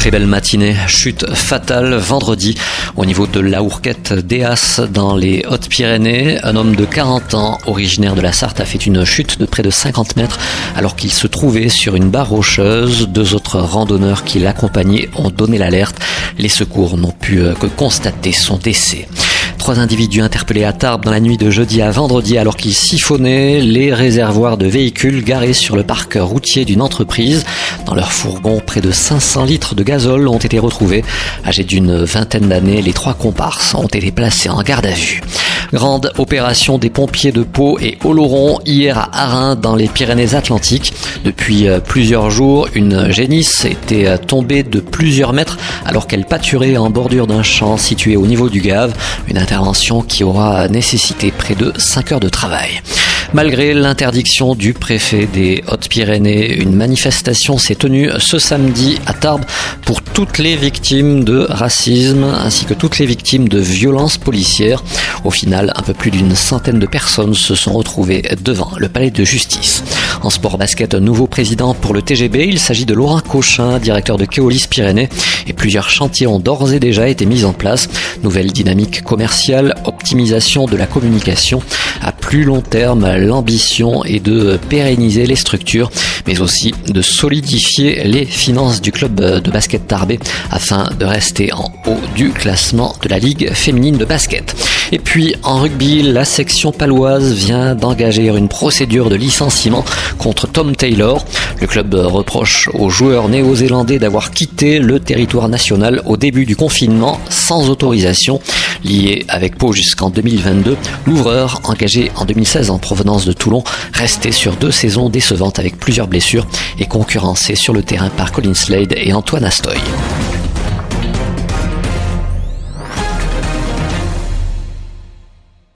Très belle matinée, chute fatale vendredi au niveau de la Hourquette d'Eas dans les Hautes-Pyrénées. Un homme de 40 ans, originaire de la Sarthe, a fait une chute de près de 50 mètres alors qu'il se trouvait sur une barre rocheuse. Deux autres randonneurs qui l'accompagnaient ont donné l'alerte. Les secours n'ont pu euh, que constater son décès. Trois individus interpellés à Tarbes dans la nuit de jeudi à vendredi alors qu'ils siphonnaient les réservoirs de véhicules garés sur le parc routier d'une entreprise. Dans leur fourgon, près de 500 litres de gazole ont été retrouvés. Âgés d'une vingtaine d'années, les trois comparses ont été placés en garde à vue. Grande opération des pompiers de Pau et Oloron hier à Arin dans les Pyrénées-Atlantiques. Depuis euh, plusieurs jours, une génisse était euh, tombée de plusieurs mètres alors qu'elle pâturait en bordure d'un champ situé au niveau du Gave. Une intervention qui aura nécessité près de 5 heures de travail. Malgré l'interdiction du préfet des Hautes-Pyrénées, une manifestation s'est tenue ce samedi à Tarbes pour toutes les victimes de racisme ainsi que toutes les victimes de violences policières. Au final, un peu plus d'une centaine de personnes se sont retrouvées devant le palais de justice. En sport basket, nouveau président pour le TGB, il s'agit de Laurent Cochin, directeur de Keolis Pyrénées, et plusieurs chantiers ont d'ores et déjà été mis en place. Nouvelle dynamique commerciale, optimisation de la communication. À plus long terme, l'ambition est de pérenniser les structures, mais aussi de solidifier les finances du club de basket Tarbé afin de rester en haut du classement de la Ligue féminine de basket. Et puis en rugby, la section paloise vient d'engager une procédure de licenciement contre Tom Taylor. Le club reproche aux joueurs néo-zélandais d'avoir quitté le territoire national au début du confinement sans autorisation. Lié avec Pau jusqu'en 2022, l'ouvreur, engagé en 2016 en provenance de Toulon, restait sur deux saisons décevantes avec plusieurs blessures et concurrencé sur le terrain par Colin Slade et Antoine Astoy.